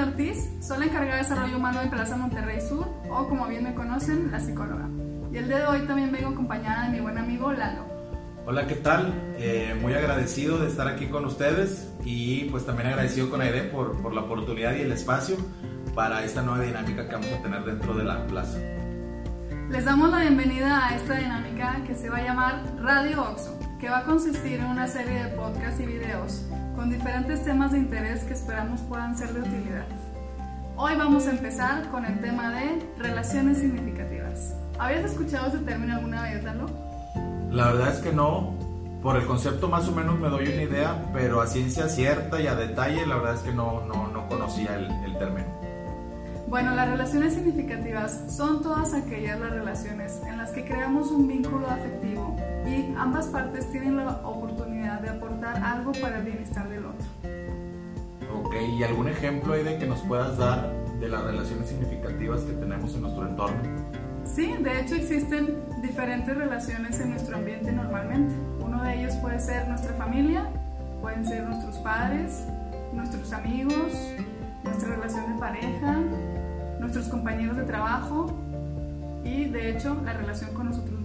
Ortiz, soy la encargada de desarrollo humano de Plaza Monterrey Sur, o como bien me conocen, la psicóloga. Y el día de hoy también vengo acompañada de mi buen amigo Lalo. Hola, ¿qué tal? Eh, muy agradecido de estar aquí con ustedes y pues también agradecido con Aide por, por la oportunidad y el espacio para esta nueva dinámica que vamos a tener dentro de la plaza. Les damos la bienvenida a esta dinámica que se va a llamar Radio Oxo, que va a consistir en una serie de podcasts y videos con diferentes temas de interés que esperamos puedan ser de utilidad. Hoy vamos a empezar con el tema de relaciones significativas. ¿Habías escuchado ese término alguna vez, Lalo? La verdad es que no. Por el concepto más o menos me doy una idea, pero a ciencia cierta y a detalle la verdad es que no, no, no conocía el, el término. Bueno, las relaciones significativas son todas aquellas las relaciones en las que creamos un vínculo afectivo y ambas partes tienen la oportunidad aportar algo para el bienestar del otro. Ok, ¿y algún ejemplo hay de que nos puedas dar de las relaciones significativas que tenemos en nuestro entorno? Sí, de hecho existen diferentes relaciones en nuestro ambiente normalmente. Uno de ellos puede ser nuestra familia, pueden ser nuestros padres, nuestros amigos, nuestra relación de pareja, nuestros compañeros de trabajo y de hecho la relación con nosotros.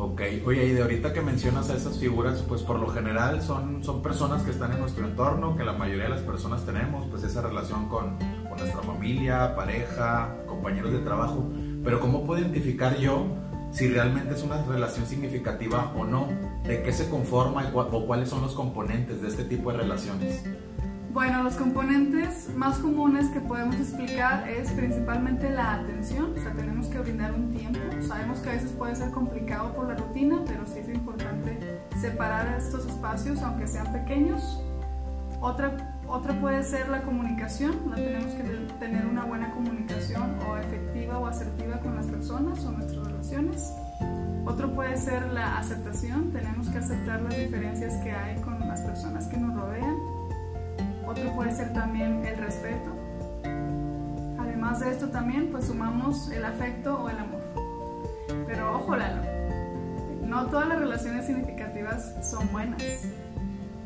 Ok, oye, y de ahorita que mencionas a esas figuras, pues por lo general son, son personas que están en nuestro entorno, que la mayoría de las personas tenemos, pues esa relación con, con nuestra familia, pareja, compañeros de trabajo. Pero ¿cómo puedo identificar yo si realmente es una relación significativa o no? ¿De qué se conforma o cuáles son los componentes de este tipo de relaciones? Bueno, los componentes más comunes que podemos explicar es principalmente la atención, o sea, tenemos que brindar un tiempo. Sabemos que a veces puede ser complicado por la rutina, pero sí es importante separar estos espacios, aunque sean pequeños. Otra, otra puede ser la comunicación, ¿no? tenemos que tener una buena comunicación o efectiva o asertiva con las personas o nuestras relaciones. Otro puede ser la aceptación, tenemos que aceptar las diferencias que hay con las personas que nos rodean. Otro puede ser también el respeto. Además de esto también pues sumamos el afecto o el amor. Pero ojo Lalo, no todas las relaciones significativas son buenas.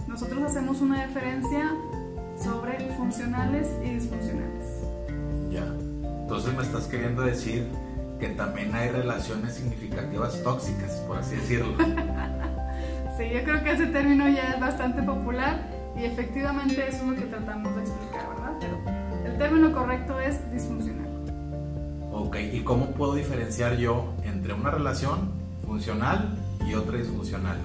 Nosotros hacemos una diferencia sobre funcionales y disfuncionales. Ya, entonces me estás queriendo decir que también hay relaciones significativas tóxicas, por así decirlo. sí, yo creo que ese término ya es bastante popular y efectivamente eso es lo que tratamos de explicar, ¿verdad? Pero el término correcto es disfuncional. Ok, ¿y cómo puedo diferenciar yo entre una relación funcional y otra disfuncional?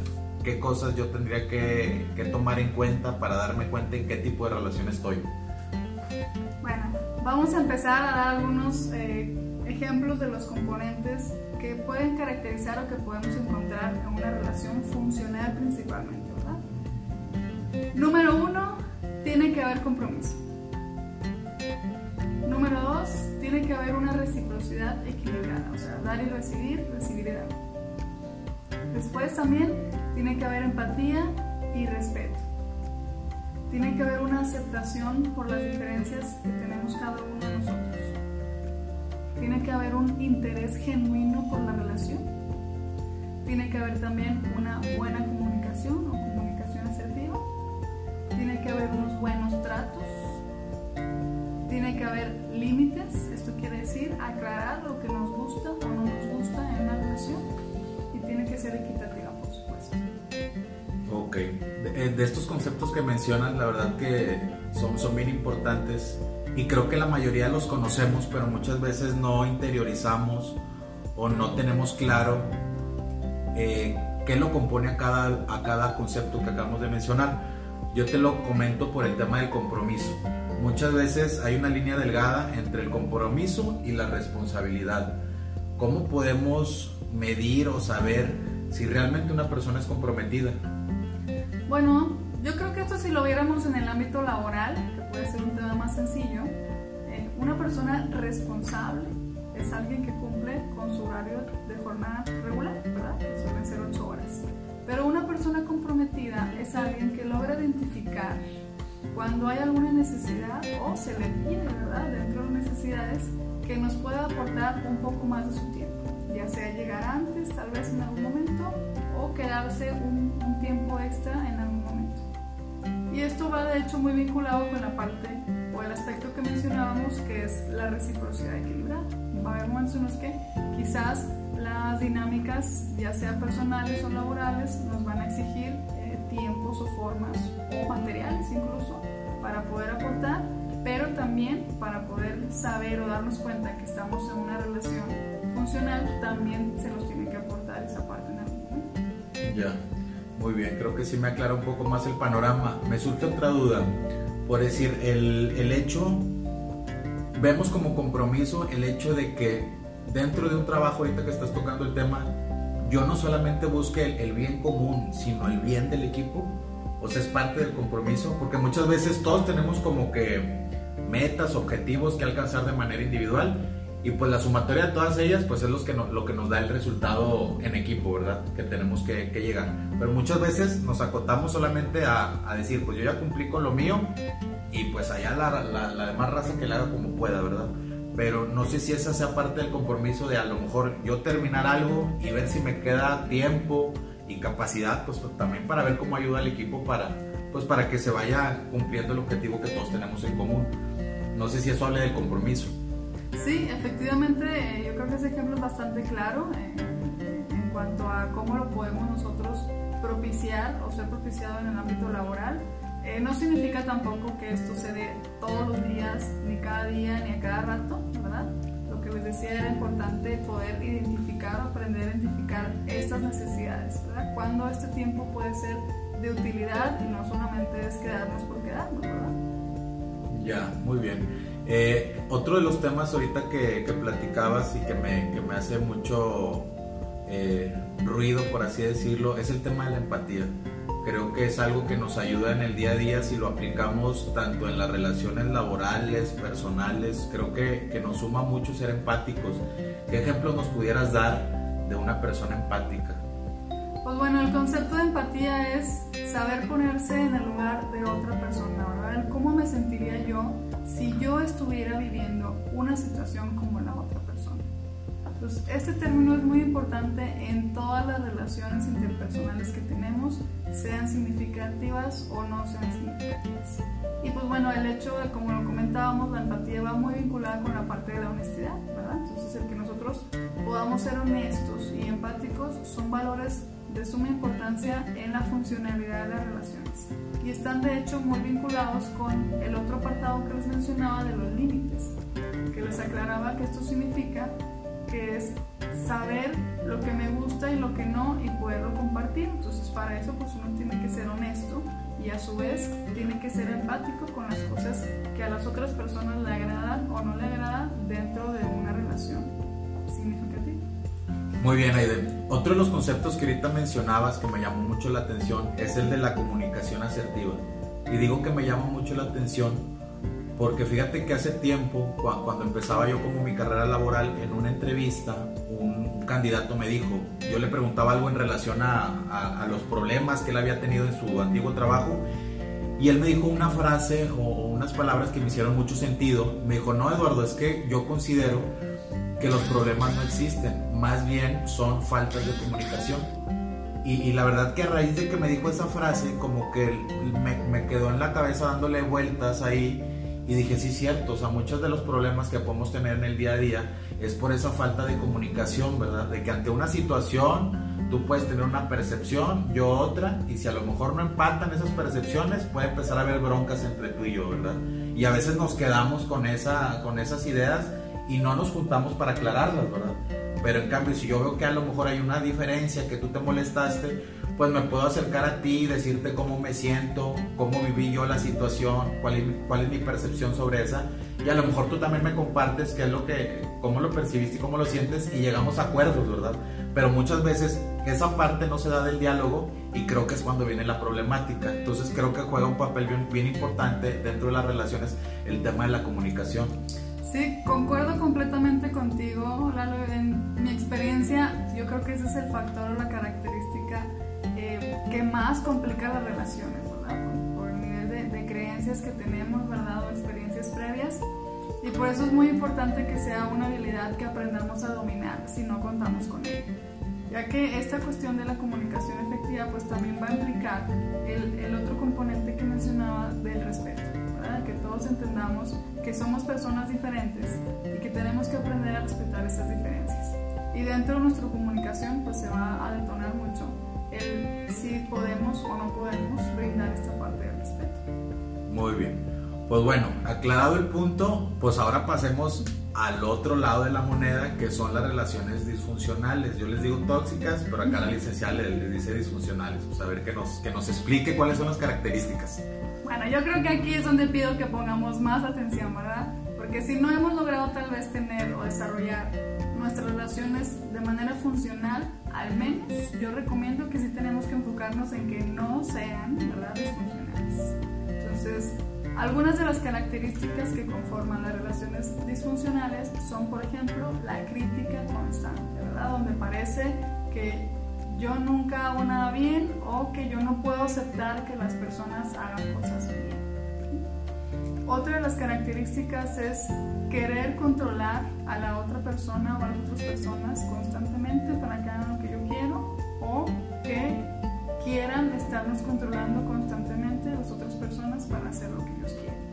¿Qué cosas yo tendría que, que tomar en cuenta para darme cuenta en qué tipo de relación estoy? Bueno, vamos a empezar a dar algunos eh, ejemplos de los componentes que pueden caracterizar o que podemos encontrar en una relación funcional principalmente. Número uno, tiene que haber compromiso. Número dos, tiene que haber una reciprocidad equilibrada, o sea, dar y recibir, recibir y dar. Después también tiene que haber empatía y respeto. Tiene que haber una aceptación por las diferencias que tenemos cada uno de nosotros. Tiene que haber un interés genuino por la relación. Tiene que haber también una buena comunicación que haber unos buenos tratos, tiene que haber límites, esto quiere decir aclarar lo que nos gusta o no nos gusta en una relación y tiene que ser equitativa, por supuesto. Ok, de, de estos conceptos que mencionas, la verdad que son, son bien importantes y creo que la mayoría los conocemos, pero muchas veces no interiorizamos o no tenemos claro eh, qué lo compone a cada, a cada concepto que acabamos de mencionar. Yo te lo comento por el tema del compromiso. Muchas veces hay una línea delgada entre el compromiso y la responsabilidad. ¿Cómo podemos medir o saber si realmente una persona es comprometida? Bueno, yo creo que esto si lo viéramos en el ámbito laboral, que puede ser un tema más sencillo, eh, una persona responsable es alguien que cumple con su horario de jornada regular, ¿verdad? Que suelen ser 8 horas. Pero una persona comprometida es alguien que logra identificar cuando hay alguna necesidad o se le pide, ¿verdad? Dentro de las necesidades que nos pueda aportar un poco más de su tiempo, ya sea llegar antes, tal vez en algún momento, o quedarse un, un tiempo extra en algún momento. Y esto va de hecho muy vinculado con la parte o el aspecto que mencionábamos, que es la reciprocidad equilibrada. Va a haber momentos en los que quizás las dinámicas, ya sea personales o laborales, nos van a exigir eh, tiempos o formas o materiales incluso para poder aportar, pero también para poder saber o darnos cuenta que estamos en una relación funcional, también se nos tiene que aportar esa parte en momento. Ya, muy bien, creo que sí me aclara un poco más el panorama. Me surge otra duda, por decir, el, el hecho, vemos como compromiso el hecho de que dentro de un trabajo, ahorita que estás tocando el tema, yo no solamente busque el, bien común, sino el bien del equipo. O sea, es parte del compromiso, porque muchas veces todos tenemos como que metas, objetivos que alcanzar de manera individual y pues la sumatoria de todas ellas pues es que, lo que nos da el resultado en equipo, ¿verdad? Que tenemos que, llegar. Pero muchas veces nos acotamos solamente a, a, decir pues yo ya cumplí con lo mío y pues allá la, la, la demás raza que le haga como pueda, ¿verdad? Pero no sé si esa sea parte del compromiso de a lo mejor yo terminar algo y ver si me queda tiempo y capacidad, pues también para ver cómo ayuda al equipo para, pues para que se vaya cumpliendo el objetivo que todos tenemos en común. No sé si eso hable del compromiso. Sí, efectivamente, eh, yo creo que ese ejemplo es bastante claro eh, en cuanto a cómo lo podemos nosotros propiciar o ser propiciado en el ámbito laboral. Eh, no significa tampoco que esto se dé todos los días, ni cada día, ni a cada rato, ¿verdad? Lo que les decía era importante poder identificar, aprender a identificar estas necesidades, ¿verdad? Cuando este tiempo puede ser de utilidad y no solamente es quedarnos por quedarnos, ¿verdad? Ya, muy bien. Eh, otro de los temas ahorita que, que platicabas y que me, que me hace mucho eh, ruido, por así decirlo, es el tema de la empatía. Creo que es algo que nos ayuda en el día a día si lo aplicamos tanto en las relaciones laborales, personales. Creo que, que nos suma mucho ser empáticos. ¿Qué ejemplos nos pudieras dar de una persona empática? Pues bueno, el concepto de empatía es saber ponerse en el lugar de otra persona, ¿verdad? ¿Cómo me sentiría yo si yo estuviera viviendo una situación como la otra? Pues este término es muy importante en todas las relaciones interpersonales que tenemos, sean significativas o no sean significativas. Y pues bueno, el hecho de, como lo comentábamos, la empatía va muy vinculada con la parte de la honestidad, ¿verdad? Entonces el que nosotros podamos ser honestos y empáticos son valores de suma importancia en la funcionalidad de las relaciones y están de hecho muy vinculados con el otro apartado que les mencionaba de los límites, que les aclaraba que esto significa que es saber lo que me gusta y lo que no y poderlo compartir. Entonces para eso pues uno tiene que ser honesto y a su vez tiene que ser empático con las cosas que a las otras personas le agradan o no le agradan dentro de una relación significativa. Muy bien, Aiden. Otro de los conceptos que ahorita mencionabas que me llamó mucho la atención es el de la comunicación asertiva. Y digo que me llama mucho la atención porque fíjate que hace tiempo, cuando empezaba yo como mi carrera laboral, en una entrevista, un candidato me dijo, yo le preguntaba algo en relación a, los problemas que él había tenido en su antiguo trabajo, y él me dijo una frase o unas palabras que me hicieron mucho sentido. Me dijo, no, Eduardo, es que yo considero que los problemas no existen, más bien son faltas de comunicación. Y, la verdad que a raíz de que me dijo esa frase, como que me, me quedó en la cabeza dándole vueltas ahí y dije, sí, cierto, o sea, muchos de los problemas que podemos tener en el día a día es por esa falta de comunicación, ¿verdad? De que ante una situación tú puedes tener una percepción, yo otra, y si a lo mejor no empatan esas percepciones, puede empezar a haber broncas entre tú y yo, ¿verdad? Y a veces nos quedamos con, esa, con esas ideas y no nos juntamos para aclararlas, ¿verdad? Pero en cambio, si yo veo que a lo mejor hay una diferencia, que tú te molestaste, pues me puedo acercar a ti decirte cómo me siento, cómo viví yo la situación, cuál es, cuál es mi percepción sobre esa. Y a lo mejor tú también me compartes qué es lo que, cómo lo percibiste y cómo lo sientes y llegamos a acuerdos, ¿verdad? Pero muchas veces esa parte no se da del diálogo y creo que es cuando viene la problemática. Entonces creo que juega un papel bien, bien importante dentro de las relaciones el tema de la comunicación. Sí, concuerdo completamente contigo, Lalo. En mi experiencia, yo creo que ese es el factor o la característica que más complica las relaciones, ¿verdad? Por, el nivel de, creencias que tenemos, ¿verdad? O experiencias previas. Y por eso es muy importante que sea una habilidad que aprendamos a dominar si no contamos con ella. Ya que esta cuestión de la comunicación efectiva pues también va a implicar el, el otro componente que mencionaba del respeto. Que todos entendamos que somos personas diferentes y que tenemos que aprender a respetar esas diferencias. Y dentro de nuestra comunicación pues se va a detonar mucho el si podemos o no podemos brindar esta parte del respeto. Muy bien. Pues bueno, aclarado el punto, pues ahora pasemos al otro lado de la moneda, que son las relaciones disfuncionales. Yo les digo tóxicas, pero acá la licenciada les, dice disfuncionales. Pues a ver que nos, que nos explique cuáles son las características. Bueno, yo creo que aquí es donde pido que pongamos más atención, ¿verdad? Porque si no hemos logrado tal vez tener o desarrollar nuestras relaciones de manera funcional, al menos yo recomiendo que sí tenemos que enfocarnos en que no sean, ¿verdad?, disfuncionales. Entonces, algunas de las características que conforman las relaciones disfuncionales son, por ejemplo, la crítica constante, ¿verdad? Donde parece que yo nunca hago nada bien o que yo no puedo aceptar que las personas hagan cosas bien. Otra de las características es querer controlar a la otra persona o a las otras personas constantemente para que hagan lo que yo quiero o que quieran estarnos controlando constantemente las otras personas para hacer lo que ellos quieren.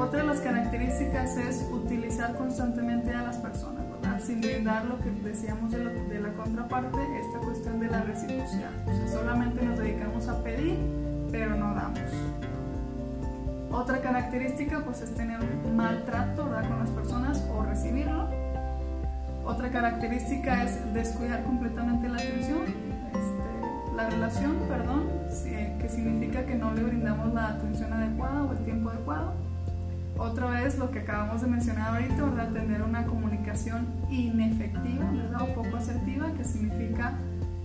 Otra de las características es utilizar constantemente a las personas. Sin brindar lo que decíamos de, de la contraparte, esta cuestión de la reciprocidad. O sea, solamente nos dedicamos a pedir, pero no damos. Otra característica pues es tener maltrato ¿verdad? con las personas o recibirlo. Otra característica es descuidar completamente la atención, este, la relación, perdón, que significa que no le brindamos la atención adecuada o el tiempo adecuado. Otro es lo que acabamos de mencionar ahorita, ¿verdad? Tener una comunicación inefectiva, ¿verdad? O poco asertiva, que significa,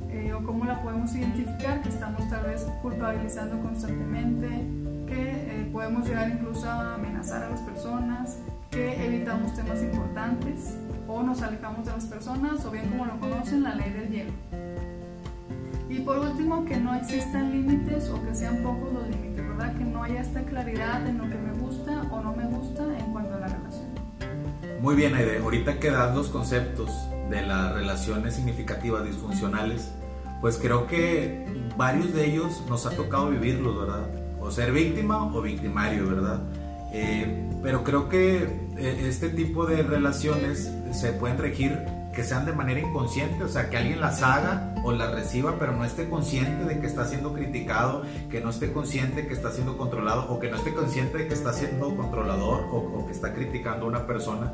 eh, o cómo la podemos identificar, que estamos tal vez culpabilizando constantemente, que eh, podemos llegar incluso a amenazar a las personas, que evitamos temas importantes o nos alejamos de las personas, o bien como lo conocen, la ley del hielo. Y por último, que no existan límites o que sean pocos los límites, ¿verdad? Que no haya esta claridad en lo que no me gusta en cuanto a la relación. Muy bien, Aide. Ahorita que das los conceptos de las relaciones significativas disfuncionales, pues creo que varios de ellos nos ha tocado vivirlos, ¿verdad? O ser víctima o victimario, ¿verdad? Eh, pero creo que eh, este tipo de relaciones se pueden regir que sean de manera inconsciente, o sea, que alguien las haga o las reciba, pero no esté consciente de que está siendo criticado, que no esté consciente que está siendo controlado o que no esté consciente de que está siendo controlador o, que está criticando a una persona.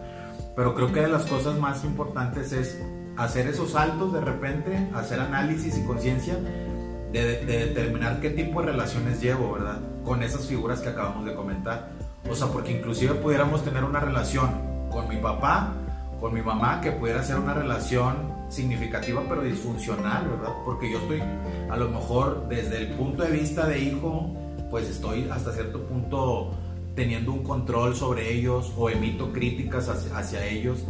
Pero creo que de las cosas más importantes es hacer esos saltos de repente, hacer análisis y conciencia de, de determinar qué tipo de relaciones llevo, ¿verdad? Con esas figuras que acabamos de comentar. O sea, porque inclusive pudiéramos tener una relación con mi papá, con mi mamá, que pudiera ser una relación significativa pero disfuncional, ¿verdad? Porque yo estoy, a lo mejor desde el punto de vista de hijo, pues estoy hasta cierto punto teniendo un control sobre ellos o emito críticas hacia, ellos.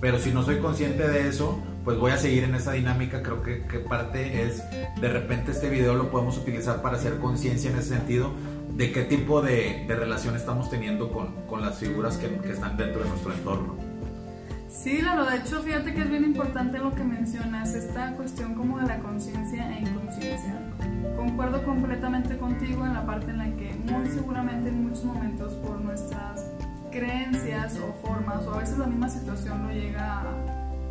Pero si no soy consciente de eso, pues voy a seguir en esa dinámica. Creo que, parte es, de repente este video lo podemos utilizar para hacer conciencia en ese sentido de qué tipo de, relación estamos teniendo con, con las figuras que, que están dentro de nuestro entorno. Sí, Lalo, de hecho, fíjate que es bien importante lo que mencionas, esta cuestión como de la conciencia e inconsciencia. Concuerdo completamente contigo en la parte en la que muy seguramente en muchos momentos por nuestras creencias o formas, o a veces la misma situación lo llega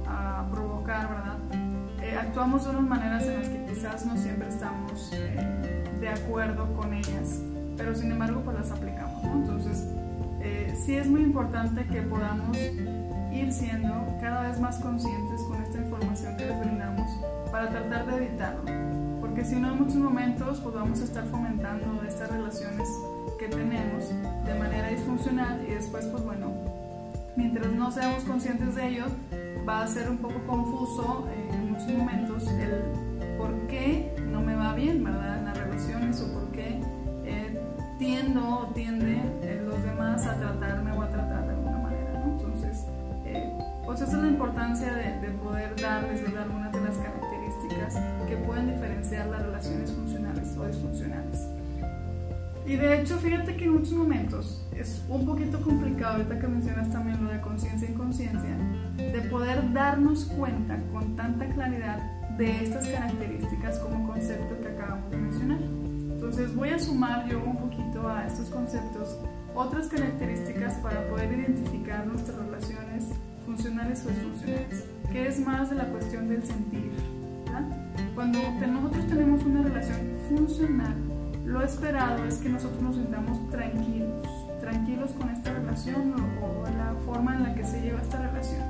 a, provocar, ¿verdad? Eh, actuamos de unas maneras en las que quizás no siempre estamos eh, de acuerdo con ellas, pero sin embargo pues las aplicamos, ¿no? Entonces, eh, sí es muy importante que podamos ir siendo cada vez más conscientes con esta información que les brindamos para tratar de evitarlo. Porque si no, en muchos momentos pues vamos a estar fomentando estas relaciones que tenemos de manera disfuncional y después, pues bueno, mientras no seamos conscientes de ello, va a ser un poco confuso eh, en muchos momentos el por qué no me va bien, ¿verdad? En las relaciones o por qué eh, tiendo o tienden eh, los demás a tratarme o a tratar pues esa es la importancia de, poder darles algunas de las características que pueden diferenciar las relaciones funcionales o disfuncionales. Y de hecho, fíjate que en muchos momentos es un poquito complicado, ahorita que mencionas también lo de conciencia y conciencia, de poder darnos cuenta con tanta claridad de estas características como concepto que acabamos de mencionar. Entonces voy a sumar yo un poquito a estos conceptos otras características para poder identificar nuestras relaciones funcionales o disfuncionales, que es más de la cuestión del sentir. Cuando nosotros tenemos una relación funcional, lo esperado es que nosotros nos sintamos tranquilos, tranquilos con esta relación o, la forma en la que se lleva esta relación.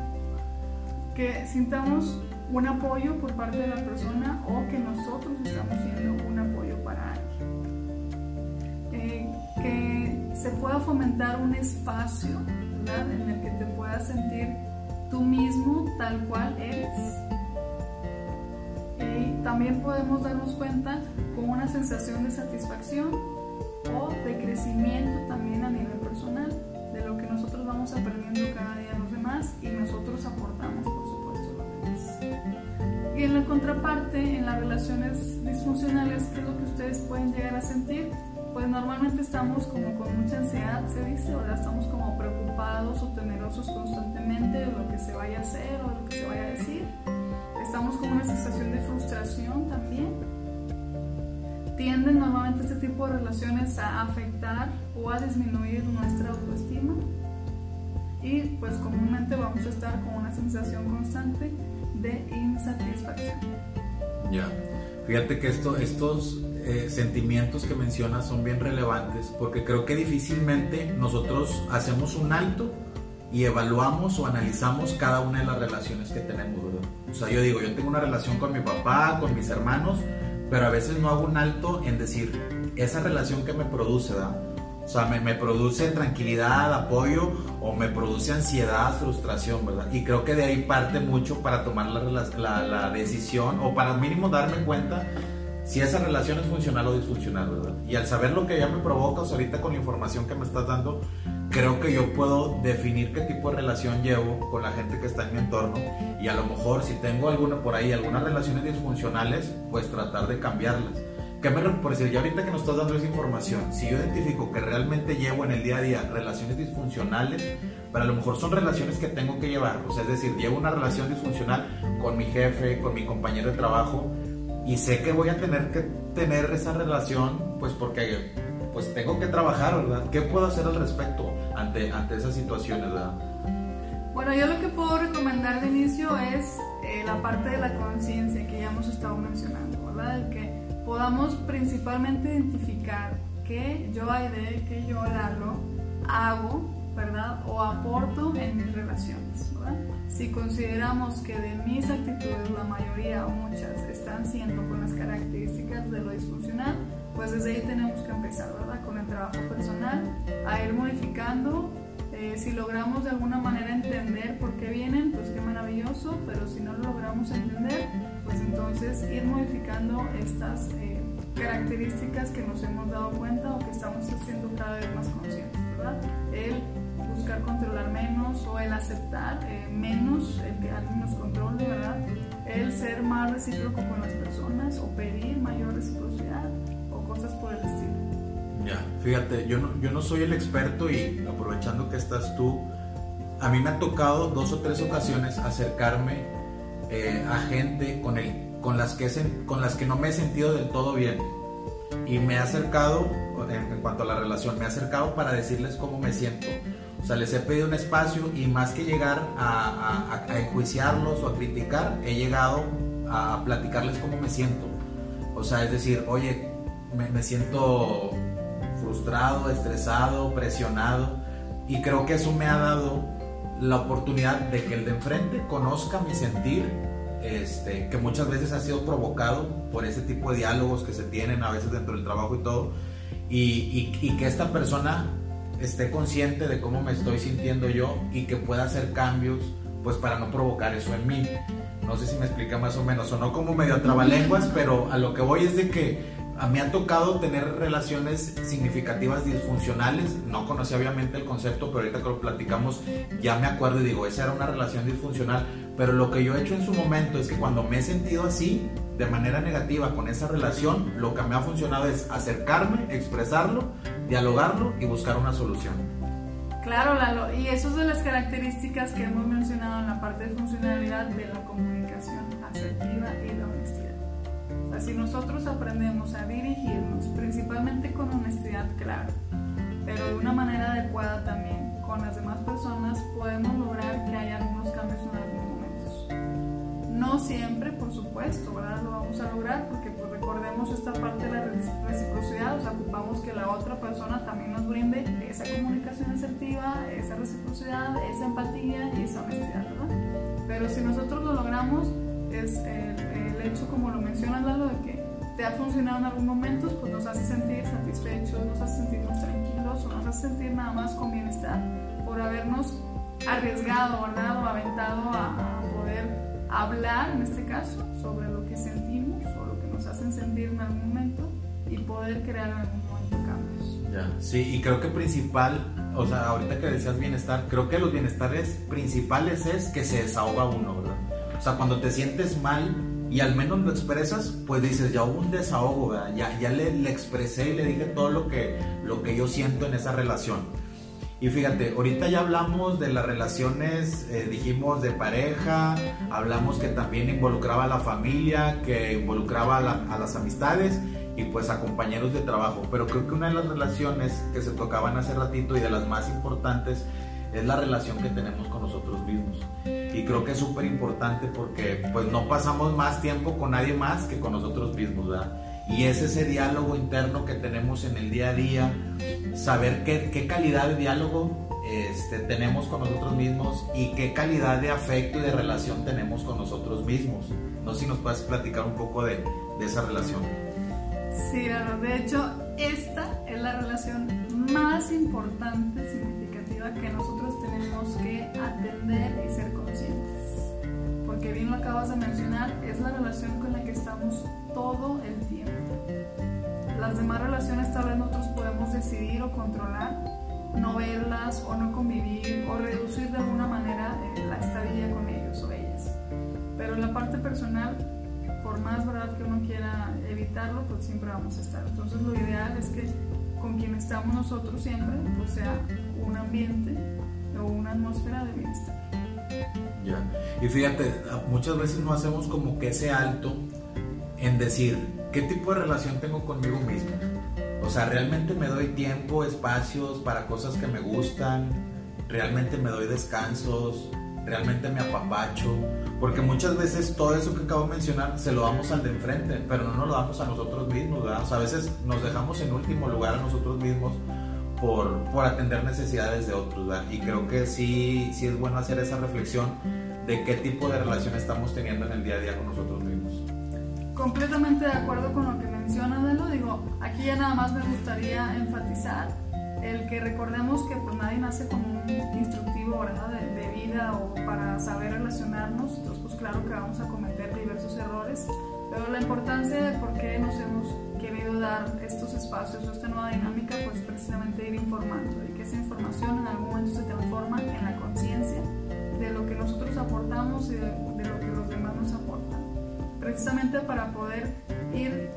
Que sintamos un apoyo por parte de la persona o que nosotros estamos siendo un apoyo para alguien. Eh, que se pueda fomentar un espacio en el sentir tú mismo tal cual eres. Y también podemos darnos cuenta con una sensación de satisfacción o de crecimiento también a nivel personal, de lo que nosotros vamos aprendiendo cada día los demás y nosotros aportamos, por supuesto, a los demás. Y en la contraparte, en las relaciones disfuncionales, ¿qué es lo que ustedes pueden llegar a sentir? Pues normalmente estamos como con mucha ansiedad, se dice, o estamos como preocupados o temerosos constantemente de lo que se vaya a hacer o de lo que se vaya a decir. Estamos con una sensación de frustración también tienden normalmente este tipo de relaciones a afectar o a disminuir nuestra autoestima y pues comúnmente vamos a estar con una sensación constante de insatisfacción. Ya, fíjate que esto, estos eh, sentimientos que mencionas son bien relevantes porque creo que difícilmente nosotros hacemos un alto y evaluamos o analizamos cada una de las relaciones que tenemos, ¿verdad? O sea, yo digo, yo tengo una relación con mi papá, con mis hermanos, pero a veces no hago un alto en decir, esa relación que me produce, ¿verdad? O sea, me, produce tranquilidad, apoyo o me produce ansiedad, frustración, ¿verdad? Y creo que de ahí parte mucho para tomar la decisión o para mínimo darme cuenta si esa relación es funcional o disfuncional, ¿verdad? Y al saber lo que ya me provoca, o sea, ahorita con la información que me estás dando, creo que yo puedo definir qué tipo de relación llevo con la gente que está en mi entorno y a lo mejor si tengo alguna por ahí, algunas relaciones disfuncionales, pues tratar de cambiarlas. ¿Qué me, por decir, ya ahorita que nos estás dando esa información, si yo identifico que realmente llevo en el día a día relaciones disfuncionales, pero a lo mejor son relaciones que tengo que llevar, o sea, es decir, llevo una relación disfuncional con mi jefe, con mi compañero de trabajo, y sé que voy a tener que tener esa relación, pues porque pues tengo que trabajar, ¿verdad? ¿Qué puedo hacer al respecto ante, ante esas situaciones, ¿verdad? Bueno, yo lo que puedo recomendar de inicio es eh, la parte de la conciencia que ya hemos estado mencionando, ¿verdad? que podamos principalmente identificar qué yo, Aide, qué yo, Lalo, hago, ¿verdad? O aporto en mis relaciones, ¿verdad? Si consideramos que de mis actitudes la mayoría o muchas están siendo con las características de lo disfuncional, pues desde ahí tenemos que empezar, ¿verdad? Con el trabajo personal, a ir modificando. Eh, si logramos de alguna manera entender por qué vienen, pues qué maravilloso, pero si no lo logramos entender, pues entonces ir modificando estas eh, características que nos hemos dado cuenta o que estamos haciendo cada vez más conscientes, ¿verdad? El buscar controlar menos o el aceptar eh, menos, el que alguien nos controle, ¿verdad? El ser más recíproco con las personas o pedir mayor reciprocidad por el estilo. Ya, fíjate, yo no, yo no soy el experto y aprovechando que estás tú, a mí me ha tocado dos o tres ocasiones acercarme eh, a gente con, el, con, las que con las que no me he sentido del todo bien. Y me he acercado, en, cuanto a la relación, me he acercado para decirles cómo me siento. O sea, les he pedido un espacio y más que llegar a, a, a enjuiciarlos o a criticar, he llegado a platicarles cómo me siento. O sea, es decir, oye, me, siento frustrado, estresado, presionado y creo que eso me ha dado la oportunidad de que el de enfrente conozca mi sentir, este, que muchas veces ha sido provocado por ese tipo de diálogos que se tienen a veces dentro del trabajo y todo, y, y, que esta persona esté consciente de cómo me estoy sintiendo yo y que pueda hacer cambios pues para no provocar eso en mí. No sé si me explica más o menos, o no como medio trabalenguas, pero a lo que voy es de que a mí ha tocado tener relaciones significativas disfuncionales. No conocía obviamente el concepto, pero ahorita que lo platicamos ya me acuerdo y digo, esa era una relación disfuncional. Pero lo que yo he hecho en su momento es que cuando me he sentido así, de manera negativa con esa relación, lo que me ha funcionado es acercarme, expresarlo, dialogarlo y buscar una solución. Claro, Lalo, y eso es de las características que hemos mencionado en la parte de funcionalidad de la comunicación asertiva y la si nosotros aprendemos a dirigirnos, principalmente con honestidad, claro, pero de una manera adecuada también con las demás personas, podemos lograr que haya algunos cambios en algunos momentos. No siempre, por supuesto, ¿verdad? Lo vamos a lograr porque pues, recordemos esta parte de la reciprocidad, o sea, ocupamos que la otra persona también nos brinde esa comunicación asertiva, esa reciprocidad, esa empatía y esa honestidad, ¿verdad? Pero si nosotros lo logramos, es el, el hecho, como lo mencionas, Lalo, de que te ha funcionado en algún momento, pues nos hace sentir satisfechos, nos hace sentirnos tranquilos o nos hace sentir nada más con bienestar por habernos arriesgado, ¿verdad? O aventado a, a poder hablar, en este caso, sobre lo que sentimos o lo que nos hacen sentir en algún momento y poder crear en algún momento cambios. Ya, sí, y creo que principal, o sea, ahorita que decías bienestar, creo que los bienestares principales es que se desahoga uno, ¿verdad? O sea, cuando te sientes mal, y al menos lo expresas, pues dices, ya hubo un desahogo, ya, ya le, le, expresé y le dije todo lo que, lo que yo siento en esa relación. Y fíjate, ahorita ya hablamos de las relaciones, eh, dijimos de pareja, hablamos que también involucraba a la familia, que involucraba a, a las amistades y pues a compañeros de trabajo. Pero creo que una de las relaciones que se tocaban hace ratito y de las más importantes es la relación que tenemos con nosotros mismos. Y creo que es súper importante porque pues no pasamos más tiempo con nadie más que con nosotros mismos, ¿verdad? Y es ese diálogo interno que tenemos en el día a día, saber qué, qué calidad de diálogo este, tenemos con nosotros mismos y qué calidad de afecto y de relación tenemos con nosotros mismos. No sé si nos puedes platicar un poco de, de esa relación. Sí, claro. De hecho, esta es la relación más importante, significativa que nosotros tenemos que atender y ser conscientes. Porque bien lo acabas de mencionar, es la relación con la que estamos todo el tiempo. Las demás relaciones tal vez nosotros podemos decidir o controlar, no verlas o no convivir o reducir de alguna manera eh, la estadía con ellos o ellas. Pero en la parte personal, por más verdad que uno quiera evitarlo, pues siempre vamos a estar. Entonces lo ideal es que con quien estamos nosotros siempre, pues sea un ambiente o una atmósfera de bienestar. Ya. Y fíjate, muchas veces no hacemos como que ese alto en decir, ¿qué tipo de relación tengo conmigo mismo? O sea, realmente me doy tiempo, espacios para cosas que me gustan, realmente me doy descansos, realmente me apapacho, porque muchas veces todo eso que acabo de mencionar se lo damos al de enfrente, pero no nos lo damos a nosotros mismos, ¿verdad? O sea, a veces nos dejamos en último lugar a nosotros mismos por, por atender necesidades de otros, ¿verdad? Y creo que sí, sí es bueno hacer esa reflexión de qué tipo de relación estamos teniendo en el día a día con nosotros mismos. Completamente de acuerdo con lo que mencionas, Delo. Digo, aquí ya nada más me gustaría enfatizar el que recordemos que pues nadie nace con un instructivo ¿verdad? De, de, vida o para saber relacionarnos, entonces pues claro que vamos a cometer diversos errores, pero la importancia de por qué nos hemos dar estos espacios o esta nueva dinámica, pues precisamente ir informando y que esa información en algún momento se transforma en la conciencia de lo que nosotros aportamos y de, de, lo que los demás nos aportan, precisamente para poder ir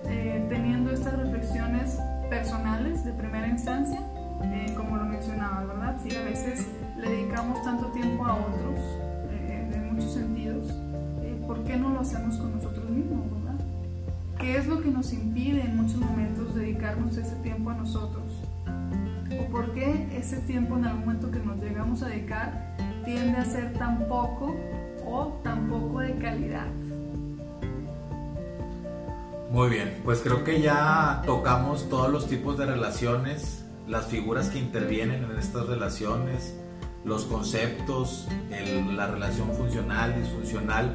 ¿O por qué ese tiempo en algún momento que nos llegamos a dedicar tiende a ser tan poco o tan poco de calidad? Muy bien, pues creo que ya tocamos todos los tipos de relaciones, las figuras que intervienen en estas relaciones, los conceptos, la relación funcional, disfuncional.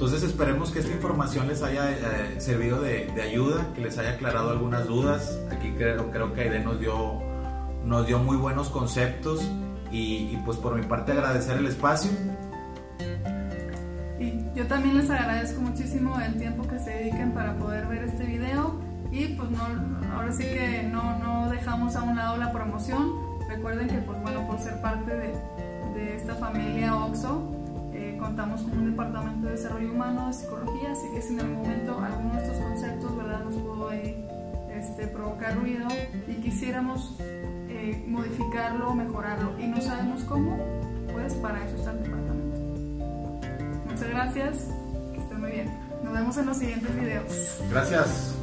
Entonces esperemos que esta información les haya eh, servido de, ayuda, que les haya aclarado algunas dudas. Aquí creo, creo que Aide nos dio, nos dio muy buenos conceptos y, y pues por mi parte agradecer el espacio. Y yo también les agradezco muchísimo el tiempo que se dediquen para poder ver este video y pues no, ahora sí que no, no dejamos a un lado la promoción. Recuerden que pues bueno, por ser parte de, de esta familia OXO, contamos con un departamento de desarrollo humano, de psicología, así que si en algún momento alguno de estos conceptos ¿verdad? nos pudo ahí, este, provocar ruido y quisiéramos eh, modificarlo o mejorarlo y no sabemos cómo, pues para eso está el departamento. Muchas gracias, que estén muy bien. Nos vemos en los siguientes videos. Gracias.